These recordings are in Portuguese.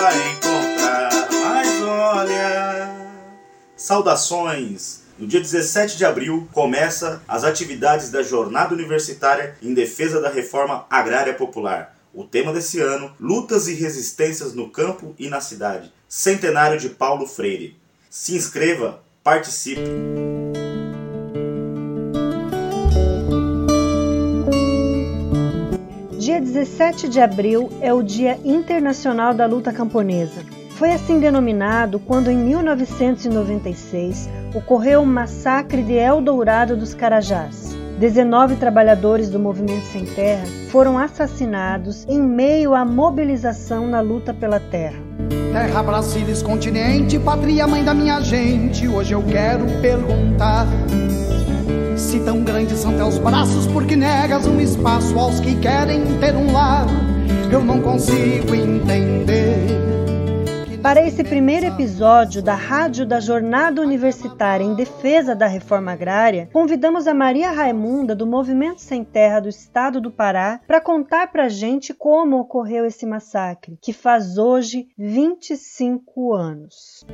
vai encontrar. Mas olha. Saudações! No dia 17 de abril começa as atividades da Jornada Universitária em defesa da reforma agrária popular. O tema desse ano: Lutas e resistências no campo e na cidade. Centenário de Paulo Freire. Se inscreva, participe. 17 de abril é o Dia Internacional da Luta Camponesa. Foi assim denominado quando, em 1996, ocorreu o massacre de Eldorado dos Carajás. 19 trabalhadores do Movimento Sem Terra foram assassinados em meio à mobilização na luta pela terra. Terra Brasilis, continente, pátria mãe da minha gente, hoje eu quero perguntar. Se tão grandes são teus braços, porque negas um espaço aos que querem ter um lar? Eu não consigo entender. Para esse primeiro episódio da Rádio da Jornada Universitária em Defesa da Reforma Agrária, convidamos a Maria Raimunda, do Movimento Sem Terra do Estado do Pará, para contar para gente como ocorreu esse massacre, que faz hoje 25 anos.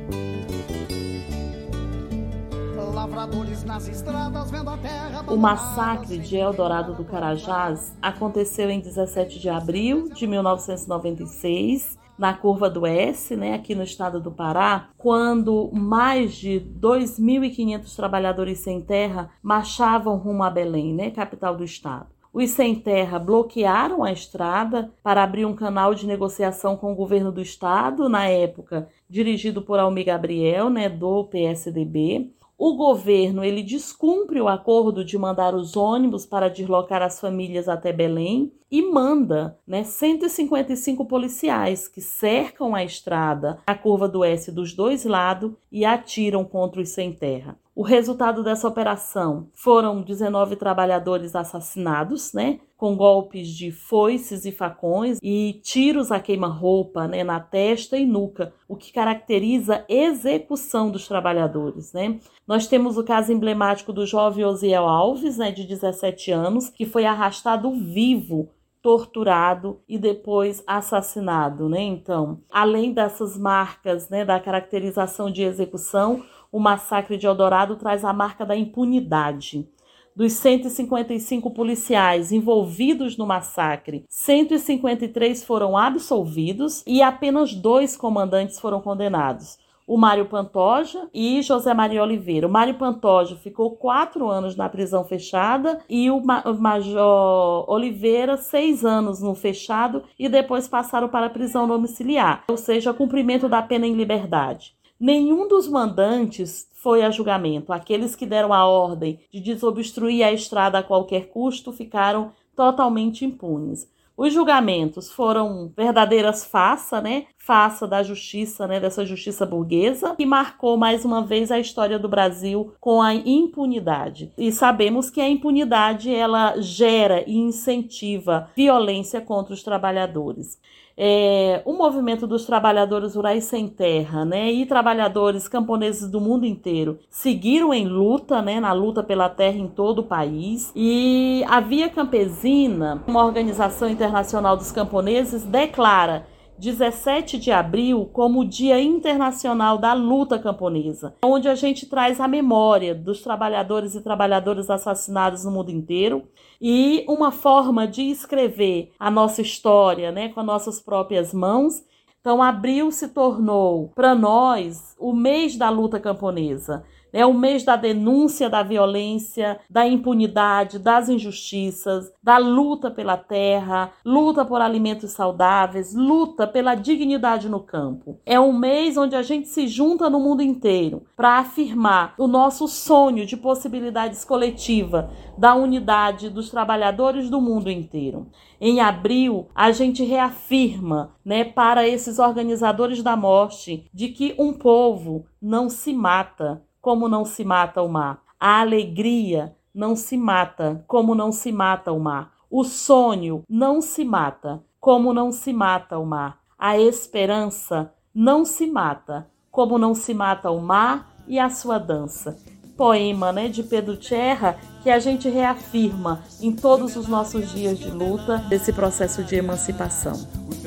O massacre de Eldorado do Carajás aconteceu em 17 de abril de 1996 na curva do S, né, aqui no estado do Pará, quando mais de 2.500 trabalhadores sem terra marchavam rumo a Belém, né, capital do estado. Os sem terra bloquearam a estrada para abrir um canal de negociação com o governo do estado, na época dirigido por Almir Gabriel, né, do PSDB. O governo ele descumpre o acordo de mandar os ônibus para deslocar as famílias até Belém e manda né, 155 policiais que cercam a estrada, a curva do S dos dois lados e atiram contra os sem terra. O resultado dessa operação foram 19 trabalhadores assassinados, né, com golpes de foices e facões e tiros a queima-roupa, né, na testa e nuca, o que caracteriza execução dos trabalhadores, né. Nós temos o caso emblemático do jovem Osiel Alves, né, de 17 anos, que foi arrastado vivo torturado e depois assassinado, né? Então, além dessas marcas, né, da caracterização de execução, o massacre de Eldorado traz a marca da impunidade. Dos 155 policiais envolvidos no massacre, 153 foram absolvidos e apenas dois comandantes foram condenados o Mário Pantoja e José Maria Oliveira. O Mário Pantoja ficou quatro anos na prisão fechada e o, Ma o Major Oliveira seis anos no fechado e depois passaram para a prisão domiciliar, ou seja, cumprimento da pena em liberdade. Nenhum dos mandantes foi a julgamento. Aqueles que deram a ordem de desobstruir a estrada a qualquer custo ficaram totalmente impunes. Os julgamentos foram verdadeiras faça, né? Faça da justiça, né? Dessa justiça burguesa, que marcou mais uma vez a história do Brasil com a impunidade. E sabemos que a impunidade ela gera e incentiva violência contra os trabalhadores é, o movimento dos trabalhadores rurais sem terra, né, e trabalhadores camponeses do mundo inteiro seguiram em luta, né, na luta pela terra em todo o país. E a Via Campesina, uma organização internacional dos camponeses, declara 17 de abril como o Dia Internacional da Luta Camponesa, onde a gente traz a memória dos trabalhadores e trabalhadoras assassinados no mundo inteiro e uma forma de escrever a nossa história, né, com as nossas próprias mãos. Então, abril se tornou para nós o mês da luta camponesa. É o mês da denúncia da violência, da impunidade, das injustiças, da luta pela terra, luta por alimentos saudáveis, luta pela dignidade no campo. É um mês onde a gente se junta no mundo inteiro para afirmar o nosso sonho de possibilidades coletivas da unidade dos trabalhadores do mundo inteiro. Em abril, a gente reafirma, né, para esses organizadores da morte, de que um povo não se mata, como não se mata o mar. A alegria não se mata, como não se mata o mar. O sonho não se mata, como não se mata o mar. A esperança não se mata, como não se mata o mar e a sua dança. Poema né, de Pedro Terra que a gente reafirma em todos os nossos dias de luta desse processo de emancipação. Os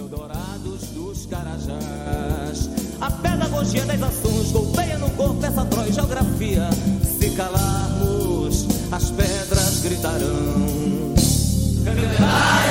a pedagogia das se calarmos, as pedras gritarão. Candelária!